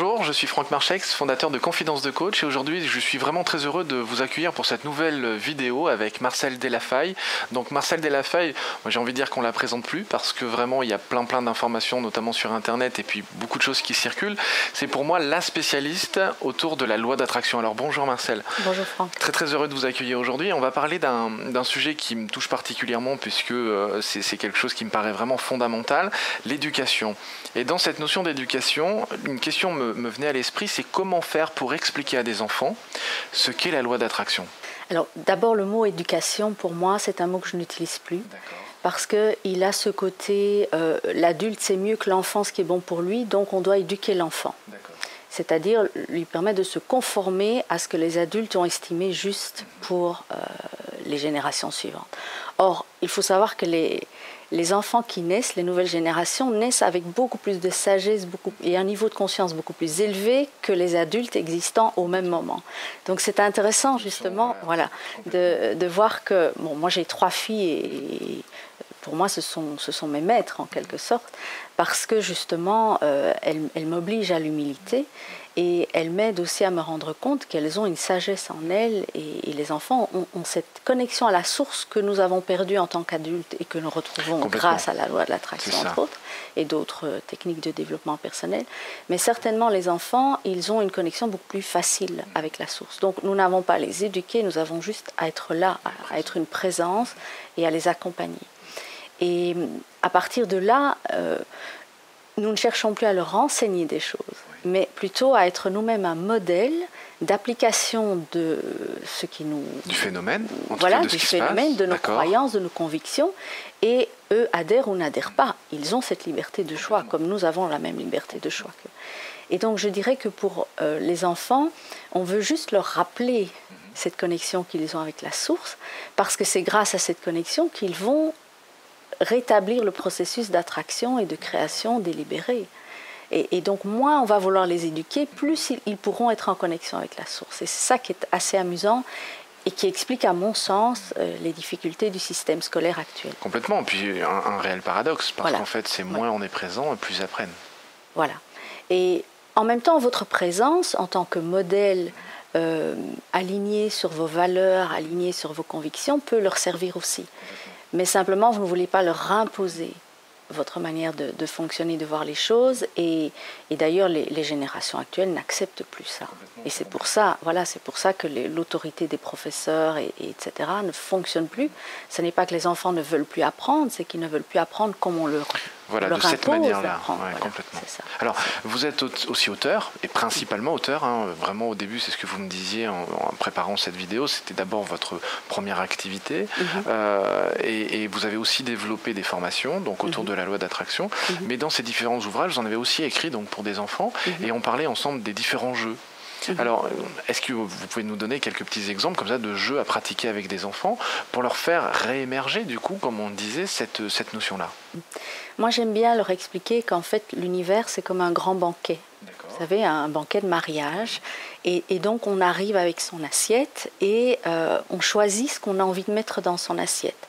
Bonjour, je suis Franck Marchex, fondateur de Confidence de Coach et aujourd'hui je suis vraiment très heureux de vous accueillir pour cette nouvelle vidéo avec Marcel Delafaye. Donc Marcel Delafaye, j'ai envie de dire qu'on la présente plus parce que vraiment il y a plein plein d'informations notamment sur internet et puis beaucoup de choses qui circulent. C'est pour moi la spécialiste autour de la loi d'attraction. Alors bonjour Marcel. Bonjour Franck. Très très heureux de vous accueillir aujourd'hui. On va parler d'un sujet qui me touche particulièrement puisque euh, c'est quelque chose qui me paraît vraiment fondamental, l'éducation. Et dans cette notion d'éducation, une question question me, venait à l'esprit, c'est comment faire pour expliquer à des enfants ce qu'est la loi d'attraction Alors d'abord le mot éducation, pour moi, c'est un mot que je n'utilise plus. Parce qu'il a ce côté, euh, l'adulte c'est mieux que l'enfant ce qui est bon pour lui, donc on doit éduquer l'enfant. C'est-à-dire lui permettre de se conformer à ce que les adultes ont estimé juste pour euh, les générations suivantes. Or, il faut savoir que les, les enfants qui naissent, les nouvelles générations, naissent avec beaucoup plus de sagesse beaucoup, et un niveau de conscience beaucoup plus élevé que les adultes existants au même moment. Donc c'est intéressant justement voilà, de, de, voir que, bon, moi j'ai trois filles et pour moi ce sont, ce sont mes maîtres en quelque sorte, parce que justement euh, elles, elles m'obligent à l'humilité et elles m'aident aussi à me rendre compte qu'elles ont une sagesse en elles et, les enfants ont, cette connexion à la source que nous avons perdue en tant qu'adultes et que nous retrouvons grâce à la loi de l'attraction entre autres et d'autres euh, techniques de développement personnel. Mais certainement les enfants, ils ont une connexion beaucoup plus facile avec la source. Donc nous n'avons pas à les éduquer, nous avons juste à être là, à, être une présence et à les accompagner. Et à partir de là, euh, nous ne cherchons plus à leur enseigner des choses, mais plutôt à être nous-mêmes un modèle d'application de ce qui nous... Du phénomène Voilà, du phénomène, de nos croyances, de nos convictions. Et eux adhèrent ou n'adhèrent pas. Ils ont cette liberté de choix, comme nous avons la même liberté de choix. Et donc je dirais que pour euh, les enfants, on veut juste leur rappeler cette connexion qu'ils ont avec la source, parce que c'est grâce à cette connexion qu'ils vont rétablir le processus d'attraction et de création délibérée. Et, donc, moins on va vouloir les éduquer, plus ils, pourront être en connexion avec la source. Et c'est ça qui est assez amusant et qui explique, à mon sens, euh, les difficultés du système scolaire actuel. Complètement. Puis un, réel paradoxe, parce qu'en fait, c'est moins on est présent, plus ils apprennent. Voilà. Et en même temps, votre présence en tant que modèle euh, aligné sur vos valeurs, aligné sur vos convictions, peut leur servir aussi mais simplement vous ne voulez pas leur imposer votre manière de, fonctionner, de voir les choses. Et, d'ailleurs, les, générations actuelles n'acceptent plus ça. Et c'est pour ça, voilà, c'est pour ça que l'autorité des professeurs et, etc. ne fonctionne plus. Ce n'est pas que les enfants ne veulent plus apprendre, c'est qu'ils ne veulent plus apprendre comme on leur voilà, de cette manière-là. complètement. Alors, vous êtes aussi auteur, et principalement auteur. Hein, vraiment, au début, c'est ce que vous me disiez en, préparant cette vidéo. C'était d'abord votre première activité. Mhm. Euh, et, vous avez aussi développé des formations donc autour mhm. de la loi d'attraction. Mhm. Mais dans ces différents ouvrages, vous en avez aussi écrit donc, pour des enfants. Et on parlait ensemble des différents jeux Mhm. Alors, est-ce que vous pouvez nous donner quelques petits exemples comme ça de jeux à pratiquer avec des enfants pour leur faire réémerger, du coup, comme on disait, cette, cette notion-là? Moi, j'aime bien leur expliquer qu'en fait, l'univers, c'est comme un grand banquet. Vous savez, un banquet de mariage. Et, donc, on arrive avec son assiette et euh, on choisit ce qu'on a envie de mettre dans son assiette.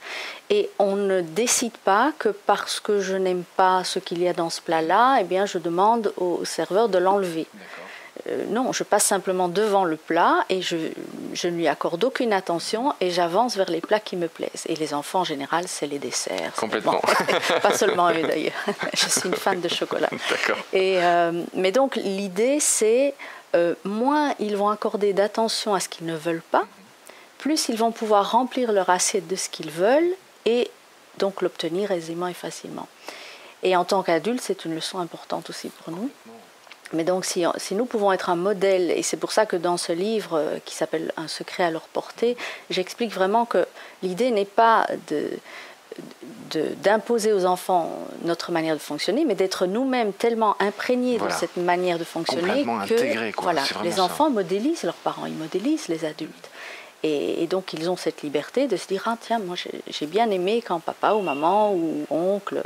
Et on ne décide pas que parce que je n'aime pas ce qu'il y a dans ce plat-là, eh bien, je demande au serveur de l'enlever. Euh, non, je passe simplement devant le plat et je, ne lui accorde aucune attention et j'avance vers les plats qui me plaisent. Et les enfants, en général, c'est les desserts. Complètement. Pas seulement eux d'ailleurs. je suis une fan de chocolat. D'accord. Euh, mais donc, l'idée, c'est euh, moins ils vont accorder d'attention à ce qu'ils ne veulent pas, plus ils vont pouvoir remplir leur assiette de ce qu'ils veulent et donc l'obtenir aisément et facilement. Et en tant qu'adulte, c'est une leçon importante aussi pour nous. Mais donc, si, nous pouvons être un modèle, et c'est pour ça que dans ce livre euh, qui s'appelle Un secret à leur portée, j'explique vraiment que l'idée n'est pas d'imposer aux enfants notre manière de fonctionner, mais d'être nous-mêmes tellement imprégnés de cette manière de fonctionner que voilà, les enfants modélisent leurs parents, ils modélisent les adultes. Et, donc ils ont cette liberté de se dire ah tiens moi j'ai bien aimé quand papa ou maman ou oncle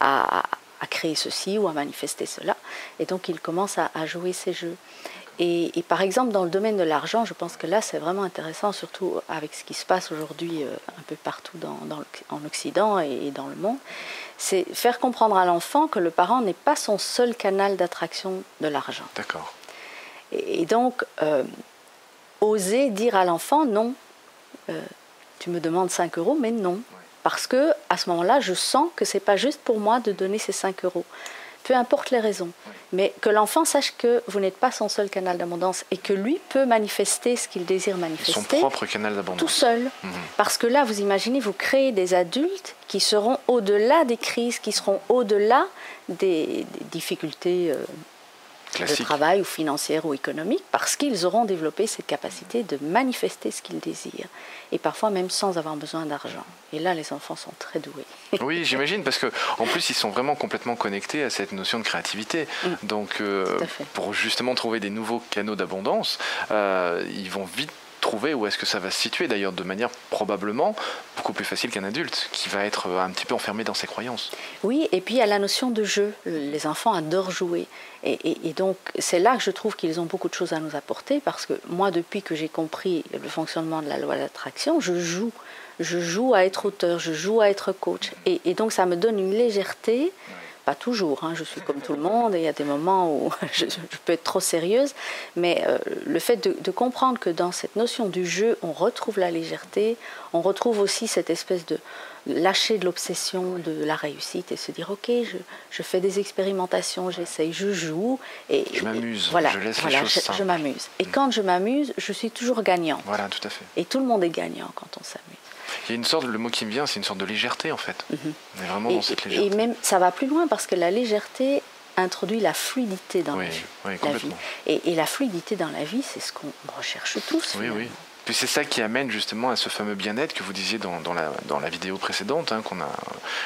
a, à créer ceci ou à manifester cela. Et donc il commence à, jouer ces jeux. Et, par exemple, dans le domaine de l'argent, je pense que là, c'est vraiment intéressant, surtout avec ce qui se passe aujourd'hui euh, un peu partout dans, en Occident et, dans le monde, c'est faire comprendre à l'enfant que le parent n'est pas son seul canal d'attraction de l'argent. D'accord. Et, donc, euh, oser dire à l'enfant non, euh, tu me demandes 5 euros, mais non. Parce que à ce moment-là, je sens que c'est pas juste pour moi de donner ces 5 euros peu importe les raisons. Mais que l'enfant sache que vous n'êtes pas son seul canal d'abondance et que lui peut manifester ce qu'il désire manifester. Son propre canal d'abondance. Tout seul. Mhm. Parce que là, vous imaginez, vous créez des adultes qui seront au-delà des crises, qui seront au-delà des, difficultés. Euh, de travail ou financière ou économique parce qu'ils auront développé cette capacité de manifester ce qu'ils désirent et parfois même sans avoir besoin d'argent. Et là, les enfants sont très doués. oui, j'imagine parce que en plus ils sont vraiment complètement connectés à cette notion de créativité. Mm. Donc, euh, pour justement trouver des nouveaux canaux d'abondance, euh, ils vont vite trouver où est-ce que ça va se situer, d'ailleurs de manière probablement beaucoup plus facile qu'un adulte, qui va être euh, un petit peu enfermé dans ses croyances. Oui, et puis il y a la notion de jeu. Les enfants adorent jouer. Et, donc c'est là que je trouve qu'ils ont beaucoup de choses à nous apporter, parce que moi, depuis que j'ai compris le fonctionnement de la loi d'attraction, je joue. Je joue à être auteur, je joue à être coach. Et, et donc ça me donne une légèreté pas toujours, hein, je suis comme tout le monde et il y a des moments où je, peux être trop sérieuse, mais euh, le fait de, comprendre que dans cette notion du jeu, on retrouve la légèreté, on retrouve aussi cette espèce de lâcher de l'obsession de la réussite et se dire ok, je, fais des expérimentations, j'essaye, je joue et je m'amuse, voilà, je laisse les choses je, je m'amuse. Et mm. quand je m'amuse, je suis toujours gagnant. Voilà, tout à fait. Et tout le monde est gagnant quand on s'amuse. Il y a une sorte, le mot qui me vient, c'est une sorte de légèreté en fait. Mhm. On est vraiment dans cette légèreté. Et même, ça va plus loin parce que la légèreté introduit la fluidité dans la, vie. Oui, la vie. Et, et, la fluidité dans la vie, c'est ce qu'on recherche tous. Oui, oui. Puis c'est ça qui amène justement à ce fameux bien-être que vous disiez dans, la, dans la, vidéo précédente hein, qu'on a,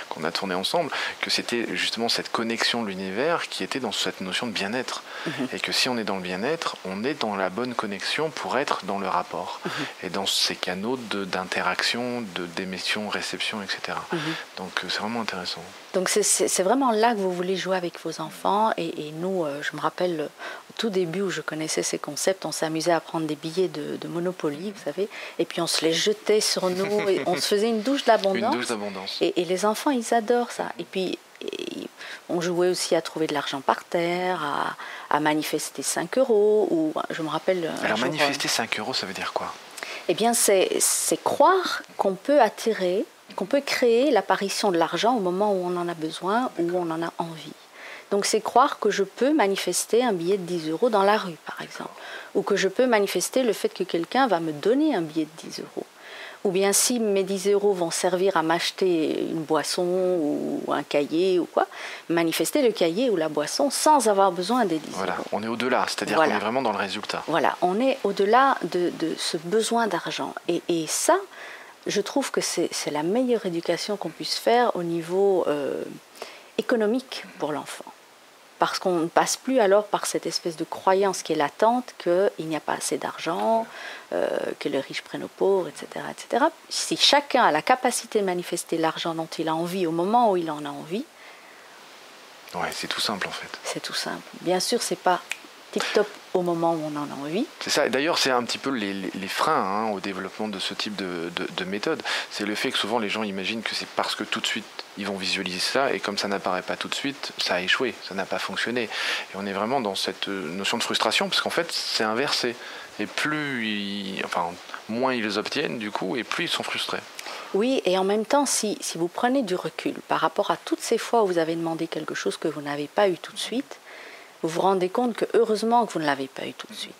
qu'on a tourné ensemble, que c'était justement cette connexion de l'univers qui était dans cette notion de bien-être. Mhm. Et que si on est dans le bien-être, on est dans la bonne connexion pour être dans le rapport. Mhm. Et dans ces canaux d'interaction, de, d'émission, réception, etc. Mhm. Donc euh, c'est vraiment intéressant. Donc c'est vraiment là que vous voulez jouer avec vos enfants. Et, nous, euh, je me rappelle tout début où je connaissais ces concepts, on s'amusait à prendre des billets de, Monopoly, vous savez, et puis on se les jetait sur nous et on se faisait une douche d'abondance. Une douche d'abondance. Et, les enfants, ils adorent ça. Et puis on jouait aussi à trouver de l'argent par terre, à, manifester 5 euros. Ou, je me rappelle. Alors manifester 5 euros, ça veut dire quoi? Eh bien, c'est croire qu'on peut attirer qu'on peut créer l'apparition de l'argent au moment où on en a besoin, où on en a envie. Donc c'est croire que je peux manifester un billet de 10 euros dans la rue, par exemple, ou que je peux manifester le fait que quelqu'un va me donner un billet de 10 euros. Ou bien si mes 10 euros vont servir à m'acheter une boisson ou un cahier ou quoi, manifester le cahier ou la boisson sans avoir besoin des 10 voilà, on est au-delà, c'est-à-dire qu'on est vraiment dans le résultat. Voilà, on est au-delà de, ce besoin d'argent. Et, et ça, je trouve que c'est la meilleure éducation qu'on puisse faire au niveau euh, économique pour l'enfant. Parce qu'on ne passe plus alors par cette espèce de croyance qui est latente qu'il n'y a pas assez d'argent, euh, que les riches prennent aux pauvres, etc., etc. Si chacun a la capacité de manifester l'argent dont il a envie au moment où il en a envie, Ouais, c'est tout simple en fait. C'est tout simple. Bien sûr, c'est pas tip-top au moment où on en a envie. C'est ça. D'ailleurs, c'est un petit peu les, freins hein, au développement de ce type de, de, méthode. C'est le fait que souvent les gens imaginent que c'est parce que tout de suite ils vont visualiser ça et comme ça n'apparaît pas tout de suite, ça a échoué, ça n'a pas fonctionné. Et on est vraiment dans cette euh, notion de frustration parce qu'en fait c'est inversé. Et plus, ils, enfin, moins ils obtiennent du coup et plus ils sont frustrés. Oui, et en même temps, si, si vous prenez du recul par rapport à toutes ces fois où vous avez demandé quelque chose que vous n'avez pas eu tout de suite, vous vous rendez compte que heureusement que vous ne l'avez pas eu tout de suite.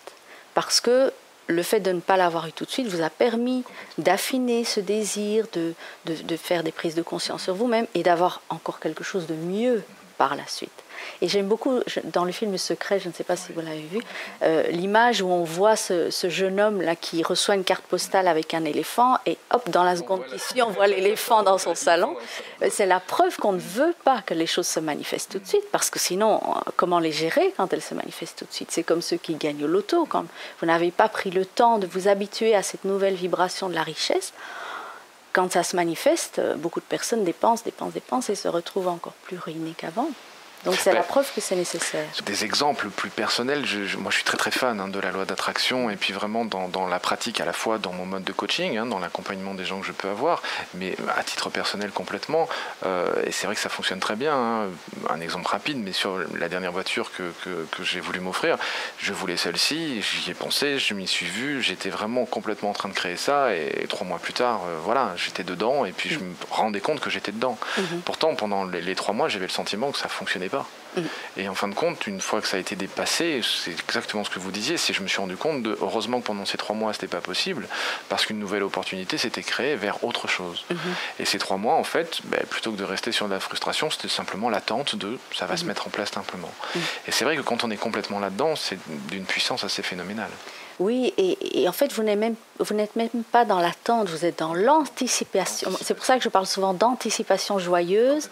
Parce que le fait de ne pas l'avoir eu tout de suite vous a permis d'affiner ce désir, de, de, faire des prises de conscience sur vous-même et d'avoir encore quelque chose de mieux par la suite. Et j'aime beaucoup, dans le film Secret, je ne sais pas si vous l'avez vu, euh, l'image où on voit ce, jeune homme-là qui reçoit une carte postale avec un éléphant, et hop, dans la seconde qui suit, on voit l'éléphant dans son salon. Euh, c'est la preuve qu'on ne veut pas que les choses se manifestent tout de suite, parce que sinon, euh, comment les gérer quand elles se manifestent tout de suite? C'est comme ceux qui gagnent au loto, quand vous n'avez pas pris le temps de vous habituer à cette nouvelle vibration de la richesse quand ça se manifeste, beaucoup de personnes dépensent, dépensent, dépensent et se retrouvent encore plus ruinées qu'avant. Donc c'est la preuve que c'est nécessaire. Des exemples plus personnels, moi je suis très très fan hein, de la loi d'attraction et puis vraiment dans, la pratique à la fois dans mon mode de coaching, hein, dans l'accompagnement des gens que je peux avoir, mais à titre personnel complètement. Euh, et c'est vrai que ça fonctionne très bien. Hein. Un exemple rapide, mais sur la dernière voiture que, que, j'ai voulu m'offrir, je voulais celle-ci, j'y ai pensé, je m'y suis vu, j'étais vraiment complètement en train de créer ça et trois mois plus tard, euh, voilà, j'étais dedans et puis je me rendais compte que j'étais dedans. Mhm. Pourtant, pendant les, les trois mois, j'avais le sentiment que ça fonctionnait pas. Et en fin de compte, une fois que ça a été dépassé, c'est exactement ce que vous disiez, c'est je me suis rendu compte de, heureusement que pendant ces trois mois, ce n'était pas possible, parce qu'une nouvelle opportunité s'était créée vers autre chose. Mhm. Et ces trois mois, en fait, ben, plutôt que de rester sur la frustration, c'était simplement l'attente de ça va se mhm. mettre en place simplement. Mhm. Et c'est vrai que quand on est complètement là-dedans, c'est d'une puissance assez phénoménale. Oui, et, en fait, vous n'êtes même, pas dans l'attente, vous êtes dans l'anticipation. C'est pour ça que je parle souvent d'anticipation joyeuse.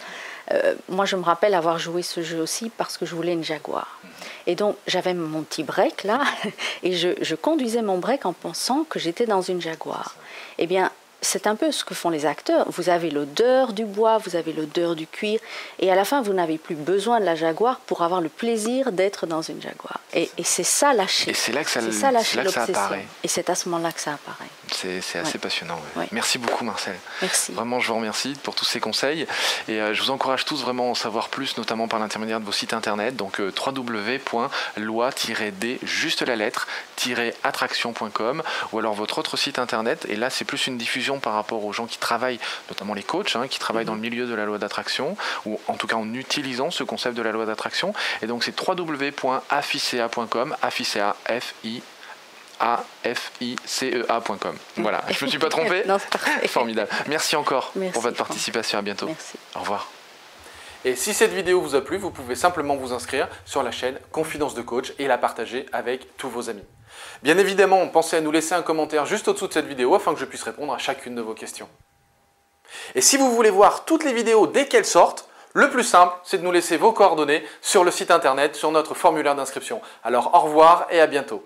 Euh, moi, je me rappelle avoir joué ce jeu aussi parce que je voulais une Jaguar. Et donc, j'avais mon petit break là, et je, je conduisais mon break en pensant que j'étais dans une Jaguar. Eh bien, c'est un peu ce que font les acteurs. Vous avez l'odeur du bois, vous avez l'odeur du cuir, et à la fin, vous n'avez plus besoin de la Jaguar pour avoir le plaisir d'être dans une Jaguar. Et, c'est ça lâcher. Et c'est là que ça, ça, apparaît. Et c'est à ce moment-là que ça apparaît. C'est assez passionnant. Merci beaucoup, Marcel. Merci. Vraiment, je vous remercie pour tous ces conseils. Et euh, je vous encourage tous vraiment à en savoir plus, notamment par l'intermédiaire de vos sites internet. Donc euh, www.loi-d, juste la lettre, attraction.com ou alors votre autre site internet. Et là, c'est plus une diffusion par rapport aux gens qui travaillent, notamment les coachs, hein, qui travaillent dans le milieu de la loi d'attraction, ou en tout cas en utilisant ce concept de la loi d'attraction. Et donc, c'est www.afficea.com, afficea, F I a-F-I-C-E-A.com. Voilà, je ne me suis pas trompé non, Formidable. Merci encore pour votre participation. À bientôt. Merci. Au revoir. Et si cette vidéo vous a plu, vous pouvez simplement vous inscrire sur la chaîne Confidence de Coach et la partager avec tous vos amis. Bien évidemment, pensez à nous laisser un commentaire juste au-dessous de cette vidéo afin que je puisse répondre à chacune de vos questions. Et si vous voulez voir toutes les vidéos dès qu'elles sortent, le plus simple, c'est de nous laisser vos coordonnées sur le site internet, sur notre formulaire d'inscription. Alors au revoir et à bientôt.